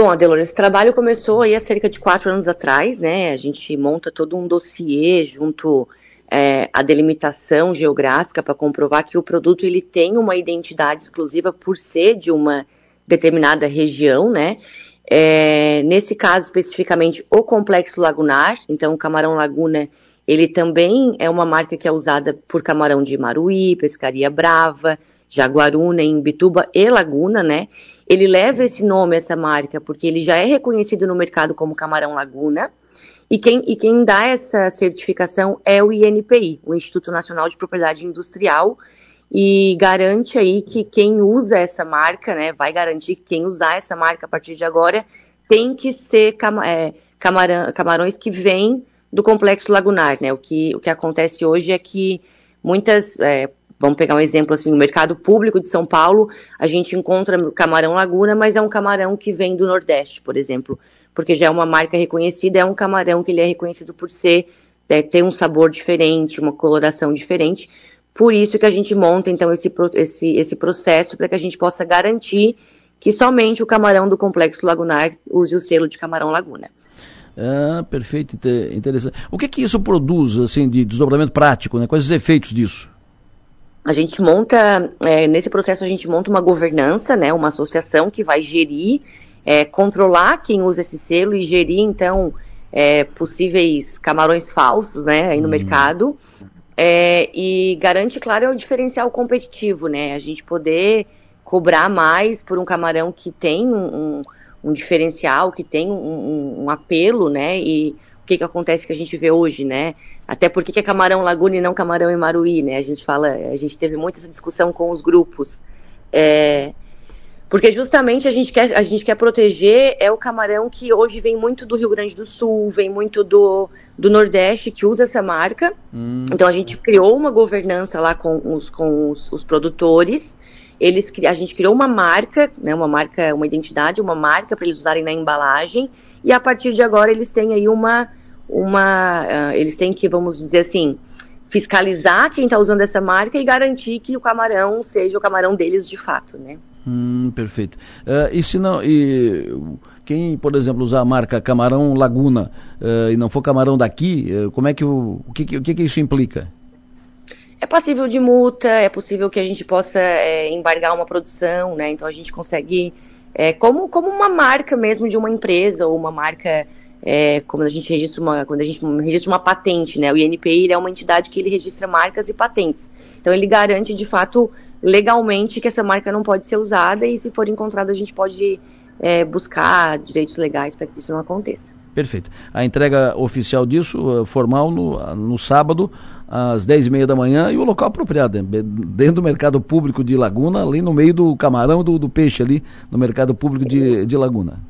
Bom, Adelor, esse trabalho começou aí há cerca de quatro anos atrás, né? A gente monta todo um dossiê junto é, à delimitação geográfica para comprovar que o produto ele tem uma identidade exclusiva por ser de uma determinada região, né? É, nesse caso especificamente o complexo lagunar, então o camarão laguna ele também é uma marca que é usada por camarão de Maruí, Pescaria Brava, Jaguaruna, Imbituba e Laguna, né? Ele leva esse nome, essa marca, porque ele já é reconhecido no mercado como camarão laguna. E quem, e quem dá essa certificação é o INPI, o Instituto Nacional de Propriedade Industrial, e garante aí que quem usa essa marca, né, vai garantir que quem usar essa marca a partir de agora tem que ser cam é, camarão, camarões que vêm do complexo lagunar, né? O que, o que acontece hoje é que muitas, é, vamos pegar um exemplo assim, no mercado público de São Paulo, a gente encontra camarão laguna, mas é um camarão que vem do Nordeste, por exemplo, porque já é uma marca reconhecida, é um camarão que ele é reconhecido por ser, é, ter um sabor diferente, uma coloração diferente, por isso que a gente monta, então, esse, esse, esse processo para que a gente possa garantir que somente o camarão do complexo lagunar use o selo de camarão laguna. Ah, perfeito, interessante. O que que isso produz, assim, de desdobramento prático, né? Quais os efeitos disso? A gente monta, é, nesse processo a gente monta uma governança, né? Uma associação que vai gerir, é, controlar quem usa esse selo e gerir, então, é, possíveis camarões falsos, né? Aí no hum. mercado. É, e garante, claro, é o diferencial competitivo, né? A gente poder cobrar mais por um camarão que tem um, um, um diferencial, que tem um, um, apelo, né? E que, que acontece que a gente vê hoje, né? Até porque que é camarão Laguna e não camarão Maruí, né? A gente fala, a gente teve muita essa discussão com os grupos. É, porque justamente a gente, quer, a gente quer proteger é o camarão que hoje vem muito do Rio Grande do Sul, vem muito do, do Nordeste, que usa essa marca. Hum. Então a gente criou uma governança lá com os, com os, os produtores. Eles, a gente criou uma marca, né, uma marca, uma identidade, uma marca para eles usarem na embalagem. E a partir de agora eles têm aí uma, uma, uh, eles têm que, vamos dizer assim, fiscalizar quem está usando essa marca e garantir que o camarão seja o camarão deles de fato, né? Hum, perfeito. Uh, e se não, e quem, por exemplo, usar a marca Camarão Laguna uh, e não for camarão daqui, uh, como é que o, o que, o que, que isso implica? É passível de multa, é possível que a gente possa é, embargar uma produção, né? Então a gente consegue, é, como, como uma marca mesmo de uma empresa ou uma marca, é, como a gente registra uma, quando a gente registra uma patente, né? O INPI é uma entidade que ele registra marcas e patentes. Então ele garante de fato legalmente que essa marca não pode ser usada e se for encontrado a gente pode é, buscar direitos legais para que isso não aconteça. Perfeito. A entrega oficial disso, eh, formal, no, no sábado, às 10h30 da manhã, e o local apropriado, né? dentro do mercado público de Laguna, ali no meio do camarão do, do peixe, ali no mercado público de, de Laguna.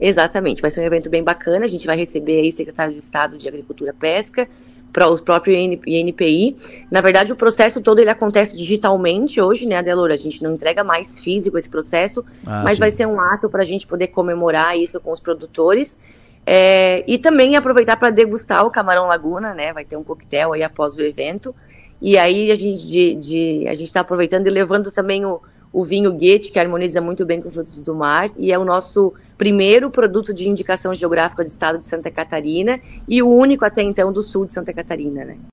Exatamente, vai ser um evento bem bacana, a gente vai receber aí secretário de Estado de Agricultura e Pesca, para o próprio INPI. Na verdade, o processo todo ele acontece digitalmente hoje, né, Adelora? A gente não entrega mais físico esse processo, ah, mas sim. vai ser um ato para a gente poder comemorar isso com os produtores. É, e também aproveitar para degustar o Camarão Laguna, né? Vai ter um coquetel aí após o evento. E aí a gente de, de a gente está aproveitando e levando também o, o vinho Goethe, que harmoniza muito bem com frutos do mar, e é o nosso primeiro produto de indicação geográfica do estado de Santa Catarina e o único até então do sul de Santa Catarina, né?